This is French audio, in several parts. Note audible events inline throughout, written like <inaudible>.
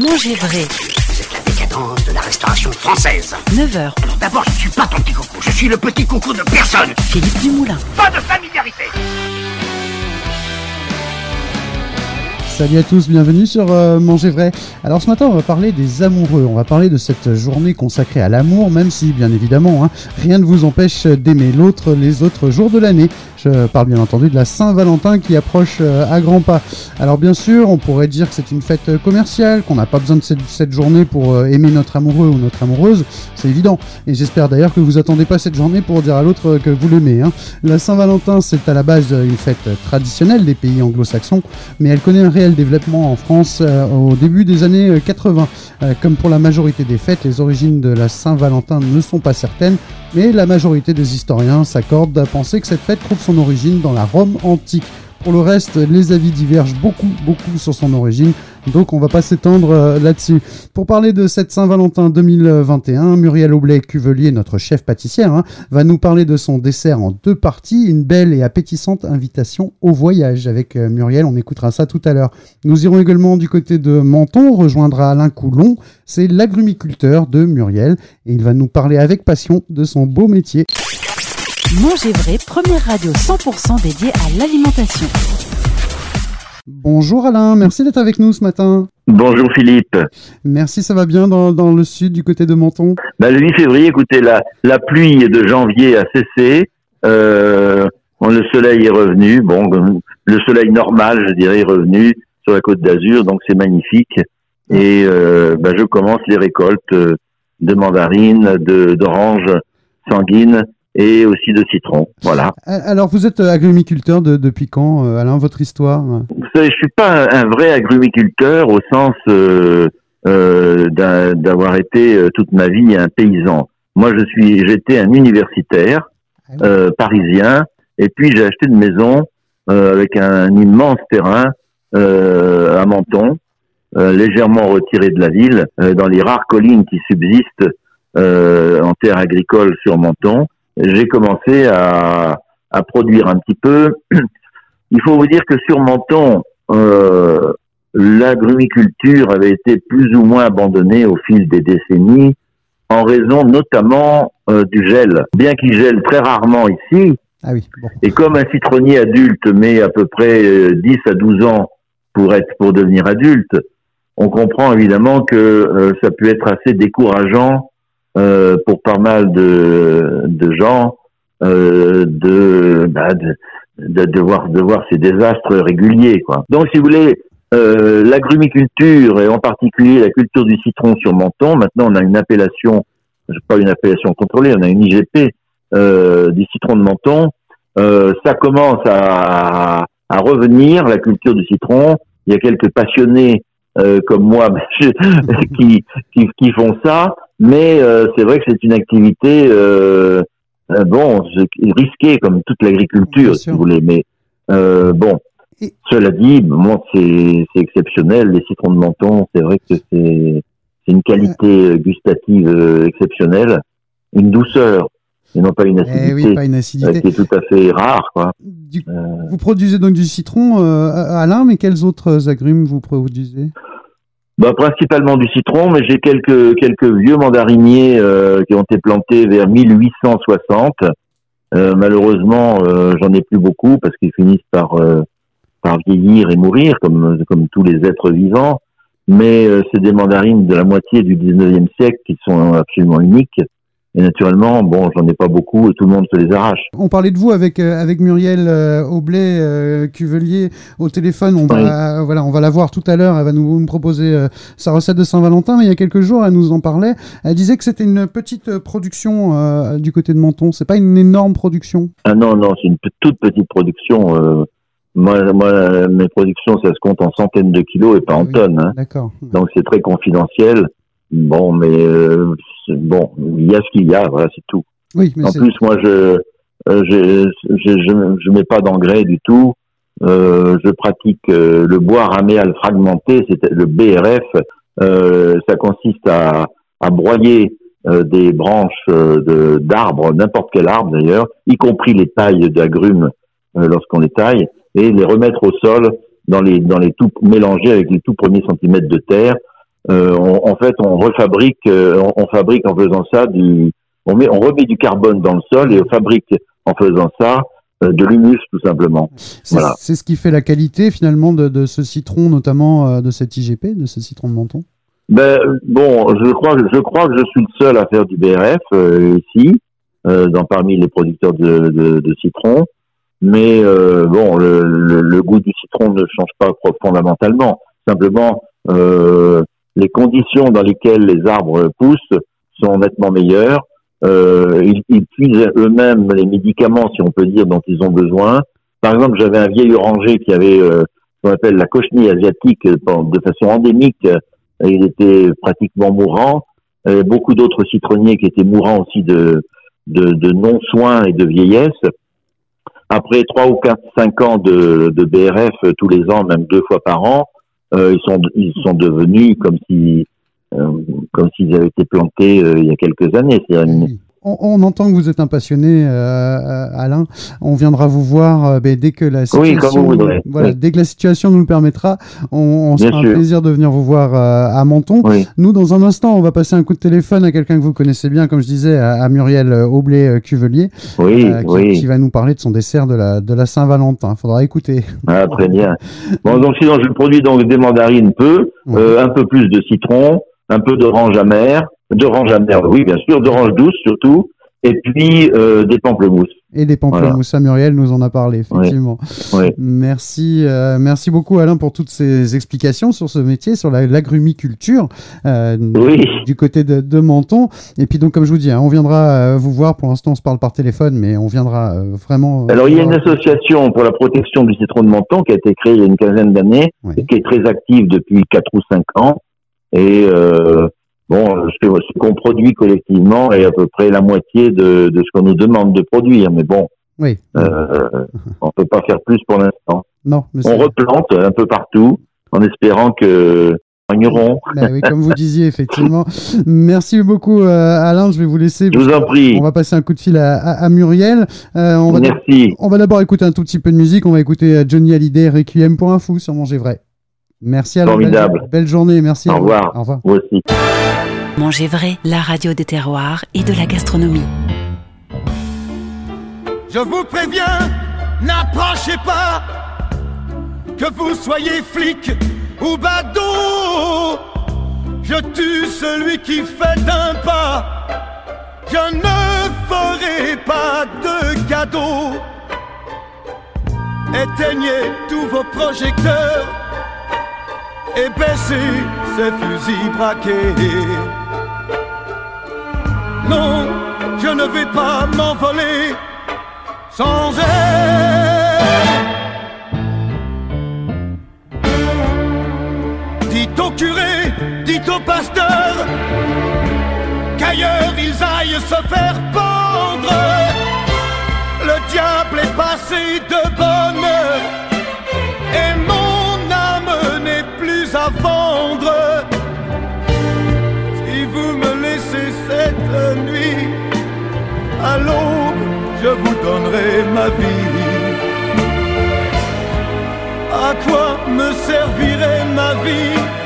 Manger vrai. Vous êtes la décadence de la restauration française. 9h. D'abord, je ne suis pas ton petit coucou, je suis le petit coucou de personne. Philippe Dumoulin. Pas de familiarité. Salut à tous, bienvenue sur euh, Manger Vrai. Alors ce matin, on va parler des amoureux. On va parler de cette journée consacrée à l'amour, même si, bien évidemment, hein, rien ne vous empêche d'aimer l'autre les autres jours de l'année. Je parle bien entendu de la Saint-Valentin qui approche euh, à grands pas. Alors bien sûr, on pourrait dire que c'est une fête commerciale, qu'on n'a pas besoin de cette, journée pour euh, aimer notre amoureux ou notre amoureuse. C'est évident. Et j'espère d'ailleurs que vous attendez pas cette journée pour dire à l'autre que vous l'aimez. Hein. La Saint-Valentin, c'est à la base une fête traditionnelle des pays anglo-saxons, mais elle connaît un réel développement en France euh, au début des années 80. Euh, comme pour la majorité des fêtes, les origines de la Saint-Valentin ne sont pas certaines, mais la majorité des historiens s'accordent à penser que cette fête trouve son origine dans la Rome antique. Pour le reste, les avis divergent beaucoup, beaucoup sur son origine, donc on va pas s'étendre euh, là-dessus. Pour parler de cette Saint-Valentin 2021, Muriel Aublet-Cuvelier, notre chef pâtissière, hein, va nous parler de son dessert en deux parties, une belle et appétissante invitation au voyage. Avec euh, Muriel, on écoutera ça tout à l'heure. Nous irons également du côté de Menton, on rejoindra Alain Coulon, c'est l'agrumiculteur de Muriel, et il va nous parler avec passion de son beau métier. Manger vrai, première radio 100% dédiée à l'alimentation. Bonjour Alain, merci d'être avec nous ce matin. Bonjour Philippe. Merci, ça va bien dans, dans le sud du côté de Menton? Bah, le 8 février, écoutez, la, la pluie de janvier a cessé. Euh, le soleil est revenu. Bon, le soleil normal, je dirais, est revenu sur la côte d'Azur, donc c'est magnifique. Et euh, bah, je commence les récoltes euh, de mandarines, de d'oranges sanguines et aussi de citrons. Voilà. Alors vous êtes agrumiculteur de, depuis quand euh, Alain, votre histoire? Vous savez, je suis pas un, un vrai agrumiculteur au sens euh, euh, d'avoir été euh, toute ma vie un paysan. Moi, je suis, j'étais un universitaire Ah euh, parisien, et puis j'ai acheté une maison euh, avec un immense terrain euh, à Menton, euh, légèrement retiré de la ville, euh, dans les rares collines qui subsistent euh, en terre agricole sur Menton. J'ai commencé à, à produire un petit peu. <clears throat> Il faut vous dire que sur Menton, euh, l'agrumiculture avait été plus ou moins abandonnée au fil des décennies en raison notamment euh, du gel. Bien qu'il gèle très rarement ici, Ah oui, bon. et comme un citronnier adulte met à peu près euh, 10 à 12 ans pour être pour devenir adulte, on comprend évidemment que euh, ça peut être assez décourageant euh, pour pas mal de, gens euh, de, bah, de, de, de voir, de voir ces désastres réguliers. Quoi. Donc, si vous voulez, euh, l'agrumiculture et en particulier la culture du citron sur Menton, maintenant on a une appellation, pas une appellation contrôlée, on a une IGP du citron de Menton. Ça commence à, revenir, la culture du citron. Il y a quelques passionnés comme moi <laughs> qui, qui font ça, mais euh, c'est vrai que c'est une activité euh, euh, bon risquée comme toute l'agriculture, si vous voulez. Mais euh, bon, Et- cela dit, bon, c'est c'est exceptionnel. Les citrons de Menton, c'est vrai que c'est c'est une qualité gustative exceptionnelle, une douceur et non pas une Eh acidité oui, pas une acidité. qui est tout à fait rare, quoi. Du- Euh, Vous produisez donc du citron, euh, Alain, mais quels autres agrumes vous produisez? Bah, principalement du citron, mais j'ai quelques quelques vieux mandariniers euh, qui ont été plantés vers 1860. Euh, malheureusement, euh, j'en ai plus beaucoup parce qu'ils finissent par euh, par vieillir et mourir comme comme tous les êtres vivants. Mais c'est des mandarines de la moitié du 19e siècle qui sont absolument uniques. Et naturellement, bon, j'en ai pas beaucoup et tout le monde se les arrache. On parlait de vous avec euh, avec Muriel euh, Aublet euh, Cuvelier au téléphone. On va voilà, on va la voir tout à l'heure. Elle va nous, nous proposer euh, sa recette de Saint-Valentin. Mais il y a quelques jours, elle nous en parlait. Elle disait que c'était une petite euh, production du côté de Menton. C'est pas une énorme production? Ah non, non, c'est une toute petite production. moi, moi, mes productions, ça se compte en centaines de kilos et pas en Oui. tonnes. Hein. D'accord. Donc c'est très confidentiel. Bon, mais euh, bon, il y a ce qu'il y a, voilà, c'est tout. Oui, mais En plus, moi, je euh, je, je, je, je mets pas d'engrais du tout. Euh, je pratique euh, le bois raméal fragmenté, c'est le BRF. Euh, ça consiste à, à broyer euh, des branches euh, de d'arbres, n'importe quel arbre d'ailleurs, y compris les tailles d'agrumes euh, lorsqu'on les taille, et les remettre au sol dans les dans les tout mélangés avec les tout premiers centimètres de terre on- en fait, on refabrique, euh, on, on fabrique en faisant ça du, on met, on remet du carbone dans le sol et on fabrique en faisant ça euh, de l'humus tout simplement. C'est Voilà. ce qui fait la qualité finalement de, de ce citron, notamment euh, de cet IGP, de ce citron de menton? Ben bon, je crois, que- je crois que je suis le seul à faire du BRF euh, ici, euh, dans parmi les producteurs de, de, de citron. Mais euh, bon, le, le, le goût du citron ne change pas fondamentalement. Simplement, euh, les conditions dans lesquelles les arbres poussent sont nettement meilleures. Euh, ils, ils puisent eux-mêmes les médicaments, si on peut dire, dont ils ont besoin. Par exemple, j'avais un vieil oranger qui avait euh, ce qu'on appelle la cochenille asiatique euh, de façon endémique. euh, il était pratiquement mourant. Beaucoup d'autres citronniers qui étaient mourants aussi de, non-soins et de vieillesse. Après trois ou quatre, cinq ans de, de BRF tous les ans, même deux fois par an, euh, ils sont ils sont devenus comme si euh, comme s'ils avaient été plantés euh, il y a quelques années. Oui. On, on entend que vous êtes un passionné, euh, euh, Alain. On viendra vous voir euh, ben, dès que la situation, comme vous voudrez. voilà, Oui. dès que la situation nous le permettra. On, sera un plaisir de venir vous voir euh, à Menton. Oui. Nous, dans un instant, on va passer un coup de téléphone à quelqu'un que vous connaissez bien, comme je disais, à, à Muriel Aublé-Cuvelier, Oui, qui, oui. qui va nous parler de son dessert de la, de la Saint-Valentin. Faudra écouter. Ah, très bien. <laughs> Bon, donc sinon, je produis donc des mandarines peu, Ouais. un peu plus de citron, un peu d'orange amère, d'orange amère, oui, bien sûr, d'orange douce surtout, et puis euh, des pamplemousses. Et des pamplemousses. À Muriel nous en a parlé, effectivement. Oui. Merci, euh, merci beaucoup Alain pour toutes ces explications sur ce métier, sur la- l'agrumiculture euh, Oui. du côté de, de Menton. Et puis donc comme je vous dis, hein, on viendra euh, vous voir. Pour l'instant, on se parle par téléphone, mais on viendra euh, vraiment. euh, Alors, il y a une association pour la protection du citron de menton qui a été créée il y a une quinzaine d'années, et qui est très active depuis quatre ou cinq ans. Et euh, bon, ce, qu'on produit collectivement est à peu près la moitié de, de ce qu'on nous demande de produire. Mais bon, Oui. euh, <laughs> on peut pas faire plus pour l'instant. Non, On replante un peu partout en espérant que gagneront. <laughs> oui, comme vous disiez, effectivement. Merci beaucoup euh, Alain. Je vais vous laisser. Je vous en prie. On va passer un coup de fil à, à- à Muriel. Euh, on va Merci. On va d'abord écouter un tout petit peu de musique. On va écouter euh, Johnny Hallyday, Requiem pour un fou sur Manger Vrai. Merci Alain. Formidable. Belle, belle journée. Merci. Au à vous. revoir. Au revoir. Vous aussi. Manger vrai, la radio des terroirs et de la gastronomie. Je vous préviens, n'approchez pas, que vous soyez flic ou badaud. Je tue celui qui fait un pas. Je ne ferai pas de cadeau. Éteignez tous vos projecteurs et baissez ces fusils braqués. Non, je ne vais pas m'envoler sans elle. Dites au curé, dites au pasteur, qu'ailleurs ils aillent se faire pendre. Le diable est passé de bonne et mon âme n'est plus à vendre. Cette nuit, à l'aube, je vous donnerai ma vie. À quoi me servirait ma vie?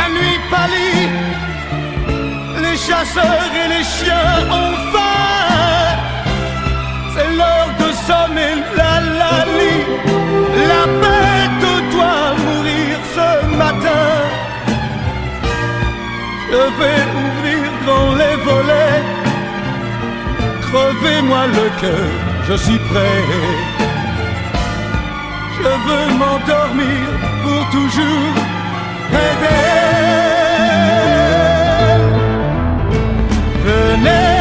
La nuit pâlit. Les chasseurs et les chiens ont faim. C'est l'heure de sonner la la li. La bête doit mourir ce matin. Je vais ouvrir grand les volets. Crevez-moi le cœur, je suis prêt. Je veux m'endormir pour toujours près d'elle. Je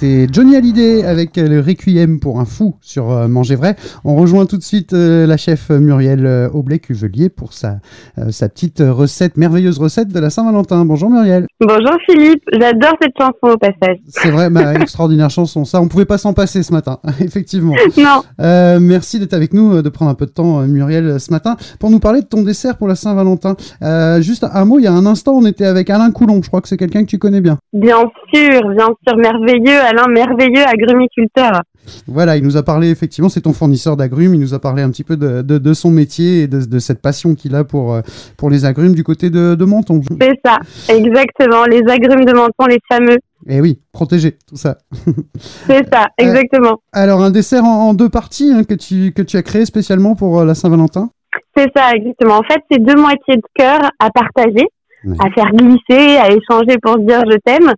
C'était Johnny Hallyday avec euh, le Requiem pour un fou sur euh, Manger Vrai. On rejoint tout de suite euh, la chef Muriel Aublet-Cuvelier pour sa, euh, sa petite recette, merveilleuse recette de la Saint-Valentin. Bonjour Muriel. Bonjour Philippe, j'adore cette chanson au passage. C'est vrai, ma <laughs> extraordinaire chanson. Ça, on pouvait pas s'en passer ce matin, <laughs> effectivement. Non, merci d'être avec nous, de prendre un peu de temps, Muriel, ce matin, pour nous parler de ton dessert pour la Saint-Valentin. Juste un mot, il y a un instant, on était avec Alain Coulon. Je crois que c'est quelqu'un que tu connais bien. bien sûr, bien sûr, merveilleux, Alain, merveilleux agrumiculteur. Voilà, il nous a parlé, effectivement, c'est ton fournisseur d'agrumes, il nous a parlé un petit peu de, de, de son métier et de, de cette passion qu'il a pour, euh, pour les agrumes du côté de, de Menton. C'est ça, exactement, les agrumes de menton, les fameux. Et oui, protégé, tout ça. <laughs> C'est ça, exactement. Alors, un dessert en, en deux parties hein, que, tu, que tu as créé spécialement pour euh, la Saint-Valentin? C'est ça, exactement. En fait, c'est deux moitiés de cœur à partager, Oui. à faire glisser, à échanger pour se dire je t'aime.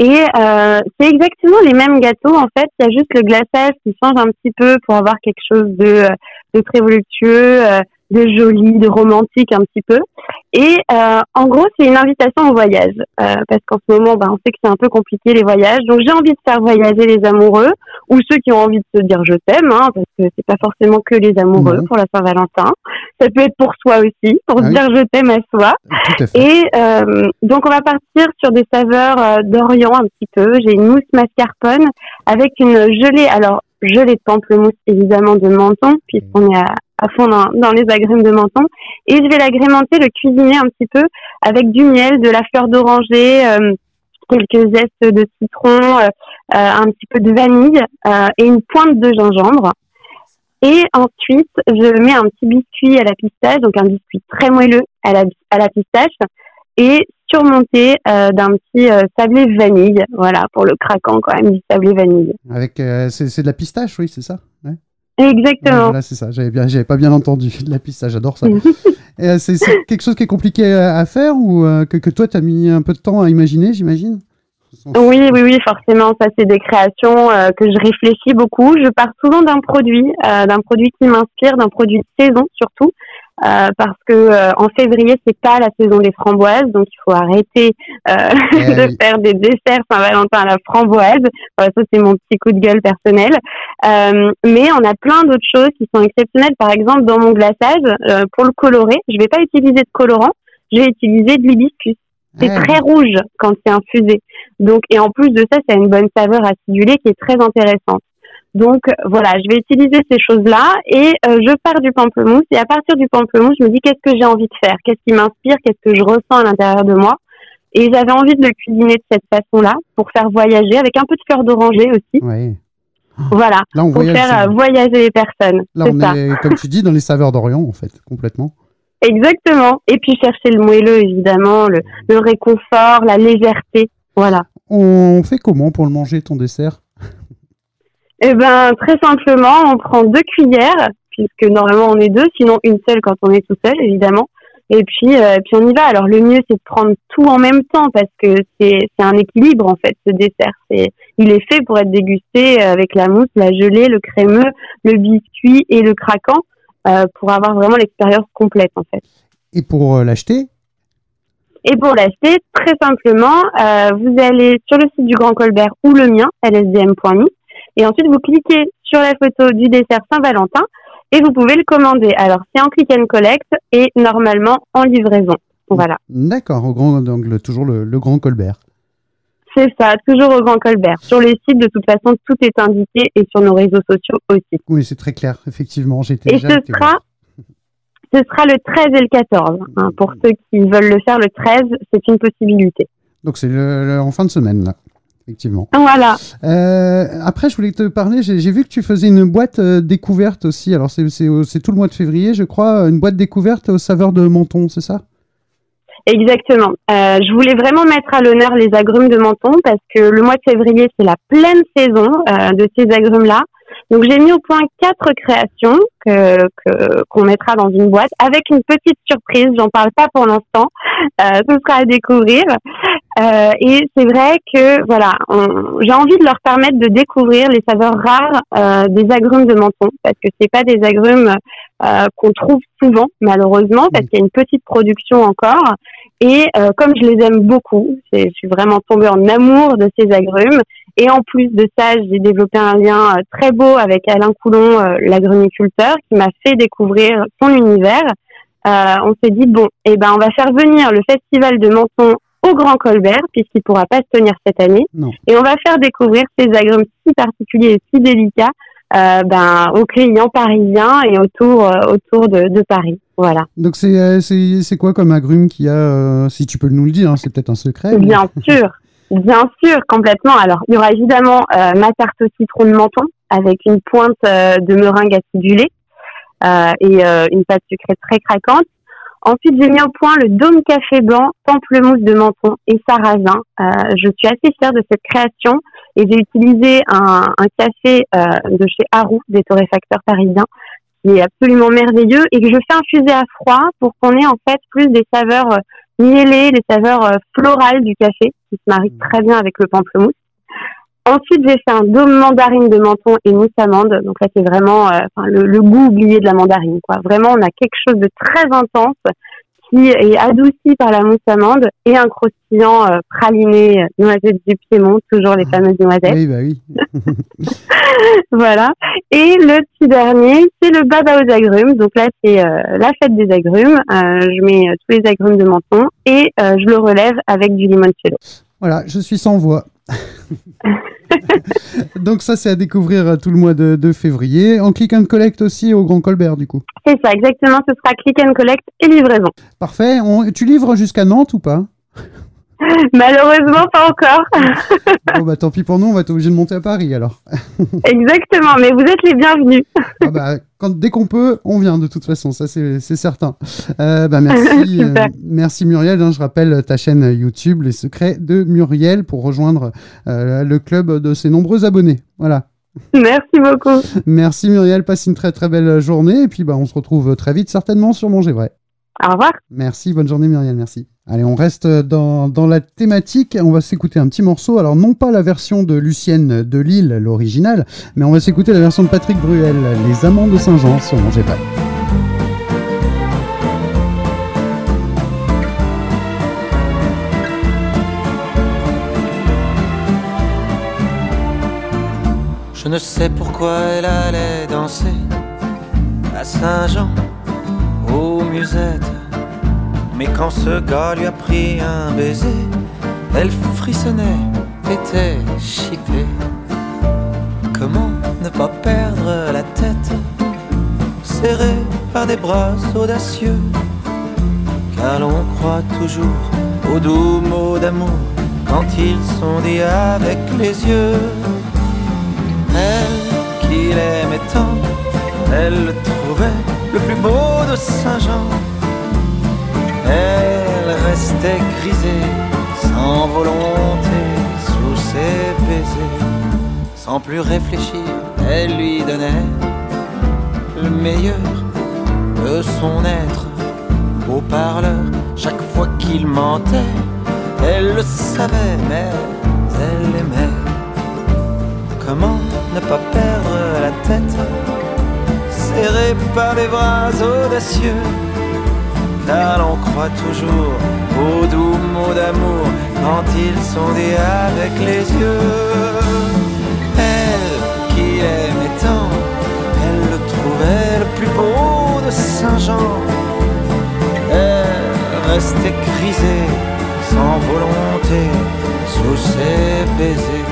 Et euh, c'est exactement les mêmes gâteaux. En fait, il y a juste le glaçage qui change un petit peu pour avoir quelque chose de, de très voluptueux, euh, de joli, de romantique un petit peu. Et euh, en gros, c'est une invitation au voyage. Euh, parce qu'en ce moment, ben, on sait que c'est un peu compliqué les voyages. Donc j'ai envie de faire voyager les amoureux ou ceux qui ont envie de se dire je t'aime, hein, parce que c'est pas forcément que les amoureux pour la Saint-Valentin. Ça peut être pour soi aussi, pour Ah oui. dire je t'aime à soi. Tout à fait. Et euh, donc on va partir sur des saveurs euh, d'Orient un petit peu. J'ai une mousse mascarpone avec une gelée, alors gelée de pamplemousse évidemment de menton, puisqu'on est à, fond dans, les agrumes de menton. Et je vais l'agrémenter, le cuisiner un petit peu avec du miel, de la fleur d'oranger, euh, quelques zestes de citron, euh, euh, un petit peu de vanille et une pointe de gingembre. Et ensuite, je mets un petit biscuit à la pistache, donc un biscuit très moelleux à la, à la pistache, surmonté euh, d'un petit euh, sablé vanille, voilà, pour le craquant quand même du sablé vanille. Avec, euh, c'est de la pistache, oui, c'est ça ouais. Exactement. voilà, c'est ça. J'avais bien, j'avais pas bien entendu <laughs> de la pistache. J'adore ça. <laughs> Euh, c'est quelque chose qui est compliqué à, à faire ou euh, que, que toi t'as mis un peu de temps à imaginer, j'imagine? Oui, oui, oui, forcément, ça c'est des créations euh, que je réfléchis beaucoup. Je pars souvent d'un produit, d'un produit qui m'inspire, d'un produit de saison surtout, euh, parce que euh, en février c'est pas la saison des framboises, donc il faut arrêter euh, Eh <laughs> de oui. faire des desserts Saint-Valentin à la framboise. Voilà, ça c'est mon petit coup de gueule personnel. Euh, mais on a plein d'autres choses qui sont exceptionnelles. Par exemple, dans mon glaçage, euh, pour le colorer, je vais pas utiliser de colorant, je vais utiliser de l'hibiscus. C'est Ah, très rouge quand c'est infusé. Donc, et en plus de ça, ça a une bonne saveur acidulée qui est très intéressante. Donc voilà, je vais utiliser ces choses-là et euh, je pars du pamplemousse et à partir du pamplemousse, je me dis qu'est-ce que j'ai envie de faire, qu'est-ce qui m'inspire, qu'est-ce que je ressens à l'intérieur de moi. Et j'avais envie de le cuisiner de cette façon-là pour faire voyager avec un peu de fleur d'oranger aussi. Ouais. Voilà, Là, on pour voyage. faire euh, voyager les personnes. Là, on ça. est, comme tu dis, dans les saveurs d'Orient, en fait, complètement. Exactement. Et puis chercher le moelleux, évidemment, le, le réconfort, la légèreté. Voilà. On fait comment pour le manger, ton dessert? Eh ben, très simplement, on prend deux cuillères, puisque normalement on est deux, sinon une seule quand on est tout seul, évidemment. Et puis, euh, puis on y va. Alors le mieux, c'est de prendre tout en même temps, parce que c'est un équilibre en fait, ce dessert. C'est, il est fait pour être dégusté avec la mousse, la gelée, le crémeux, le biscuit et le craquant, euh, pour avoir vraiment l'expérience complète en fait. Et pour euh, l'acheter? Et pour l'acheter, très simplement, euh, vous allez sur le site du Grand Colbert ou le mien, lsdm.me, et ensuite vous cliquez sur la photo du dessert Saint-Valentin et vous pouvez le commander. Alors c'est en click and collect et normalement en livraison. Voilà, D'accord, au grand angle, toujours le, le Grand Colbert. c'est ça, toujours au Grand Colbert. Sur les sites, de toute façon, tout est indiqué et sur nos réseaux sociaux aussi. Oui, c'est très clair, effectivement. J'étais Et déjà ce sera, ce sera le 13 et le 14. hein. Pour ceux qui veulent le faire le 13, c'est une possibilité. Donc, c'est le- le- en fin de semaine, là. Effectivement. Voilà. Euh, après, je voulais te parler. J'ai vu que tu faisais une boîte euh, découverte aussi. Alors, c'est c'est tout le mois de février, je crois. Une boîte découverte aux saveurs de menton, c'est ça? Exactement. Euh, je voulais vraiment mettre à l'honneur les agrumes de Menton parce que le mois de février, c'est la pleine saison euh, de ces agrumes-là. Donc j'ai mis au point quatre créations que que- qu'on mettra dans une boîte avec une petite surprise. J'en parle pas pour l'instant. Euh, ce sera à découvrir. Euh, et c'est vrai que voilà, j'ai envie de leur permettre de découvrir les saveurs rares euh, des agrumes de Menton parce que c'est pas des agrumes euh, qu'on trouve souvent malheureusement parce qu'il y a une petite production encore. Et euh, comme je les aime beaucoup, je suis vraiment tombée en amour de ces agrumes. Et en plus de ça, j'ai développé un lien euh, très beau avec Alain Coulon, euh, l'agrumiculteur, qui m'a fait découvrir son univers. Euh, on s'est dit bon, eh ben on va faire venir le festival de Menton au Grand Colbert puisqu'il pourra pas se tenir cette année. Non. Et on va faire découvrir ces agrumes si particuliers et si délicats euh, ben, aux clients parisiens et autour euh, autour de, de Paris. Voilà. Donc, c'est euh, quoi comme agrume qu'il y a euh, Si tu peux nous le dire, hein, c'est peut-être un secret. mais- Bien <laughs> sûr, bien sûr, complètement. Alors, il y aura évidemment ma tarte au citron de menton avec une pointe de meringue acidulée et une pâte sucrée très craquante. Ensuite, j'ai mis au point le dôme café blanc, pamplemousse de menton et sarrasin. Euh, je suis assez fière de cette création et j'ai utilisé un, un café euh, de chez Harou, des torréfacteurs parisiens, qui est absolument merveilleux et que je fais infuser à froid pour qu'on ait en fait plus des saveurs euh, mielées, les saveurs florales du café qui se marient très bien avec le pamplemousse. Ensuite, j'ai fait un dôme mandarine de menton et mousse amande. Donc là, c'est vraiment euh, le, le goût oublié de la mandarine. Quoi. Vraiment, on a quelque chose de très intense qui est adouci par la mousse amande et un croustillant euh, praliné euh, noisette du Piémont, toujours les fameuses noisettes. Oui, bah oui. <laughs> <laughs> Voilà. Et le petit dernier, c'est le baba aux agrumes. Donc là, c'est euh, la fête des agrumes. Je mets tous les agrumes de menton et je le relève avec du limoncello. Voilà, je suis sans voix. <laughs> <laughs> Donc ça, c'est à découvrir euh, tout le mois de, de février. En click and collect aussi au Grand Colbert, du coup. C'est ça, exactement. Ce sera click and collect et livraison. Parfait. On- tu livres jusqu'à Nantes ou pas? <laughs> Malheureusement, pas encore. <laughs> Bon, bah tant pis pour nous, on va être obligé de monter à Paris alors. <laughs> Exactement. Mais vous êtes les bienvenus. Ah bah, quand, dès qu'on peut, on vient de toute façon, ça c'est certain. Euh, bah, merci, euh, merci Muriel. hein, je rappelle ta chaîne YouTube, Les Secrets de Muriel, pour rejoindre euh, le club de ses nombreux abonnés. Voilà. Merci beaucoup. Merci Muriel, passe une très très belle journée et puis bah, on se retrouve très vite certainement sur Manger Vrai. Au revoir. Merci, bonne journée Muriel, merci. Allez, on reste dans, dans la thématique, on va s'écouter un petit morceau, alors non pas la version de Lucienne de Lille, l'original, mais on va s'écouter la version de Patrick Bruel, Les Amants de Saint-Jean sur Manger. Je ne sais pourquoi elle allait danser à Saint-Jean, Mais quand ce gars lui a pris un baiser, elle frissonnait, était chippée. Comment ne pas perdre la tête, serrée par des bras audacieux, car l'on croit toujours aux doux mots d'amour quand ils sont dits avec les yeux. Elle qu'il aimait tant, elle le trouvait le plus beau de Saint-Jean. Elle restait grisée, sans volonté, sous ses baisers. Sans plus réfléchir, elle lui donnait le meilleur de son être. Au parleur, chaque fois qu'il mentait, elle le savait, mais elle aimait. Comment ne pas perdre la tête, par les bras audacieux car l'on croit toujours aux doux mots d'amour quand ils sont dits avec les yeux. Elle qui aimait tant, elle le trouvait le plus beau de Saint-Jean. Elle restait grisée, sans volonté, sous ses baisers.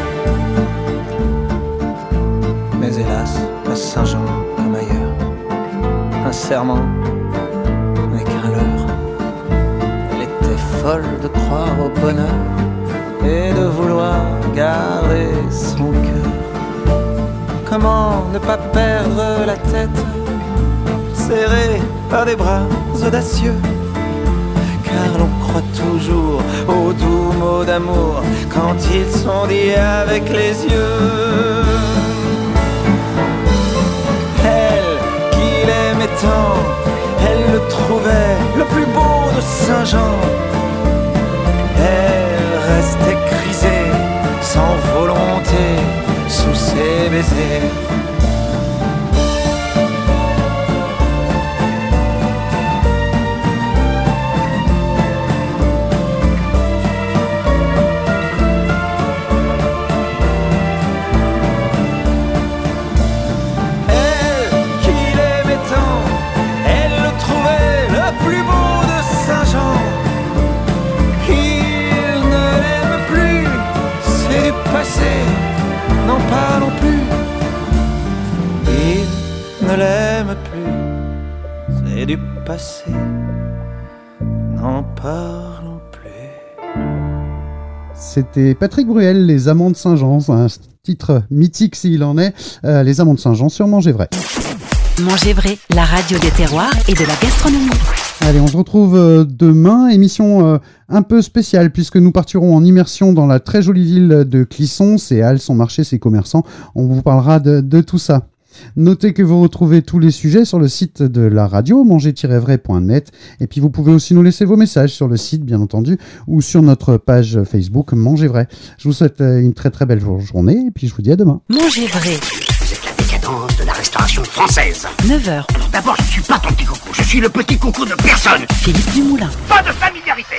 Serment n'est qu'un leurre. Elle était folle de croire au bonheur et de vouloir garder son cœur. Comment ne pas perdre la tête, serrée par des bras audacieux? Car l'on croit toujours aux doux mots d'amour quand ils sont dits avec les yeux. Elle le trouvait le plus beau de Saint-Jean. Elle restait grisée, sans volonté, sous ses baisers. C'était Patrick Bruel, Les Amants de Saint-Jean, un titre mythique s'il en est, euh, Les Amants de Saint-Jean sur Manger Vrai. Manger vrai, la radio des terroirs et de la gastronomie. Allez, on se retrouve euh, demain, émission euh, un peu spéciale puisque nous partirons en immersion dans la très jolie ville de Clisson, ses halles, son marché, ses commerçants. On vous parlera de, de tout ça. Notez que vous retrouvez tous les sujets sur le site de la radio, manger-vrai.net. Et puis vous pouvez aussi nous laisser vos messages sur le site, bien entendu, ou sur notre page Facebook Manger Vrai. Je vous souhaite euh, une très très belle journée et puis je vous dis à demain. Manger vrai, Vous êtes la décadence de la restauration française. 9h, Alors d'abord, je ne suis pas ton petit coucou, je suis le petit coucou de personne. Philippe Dumoulin. Pas de familiarité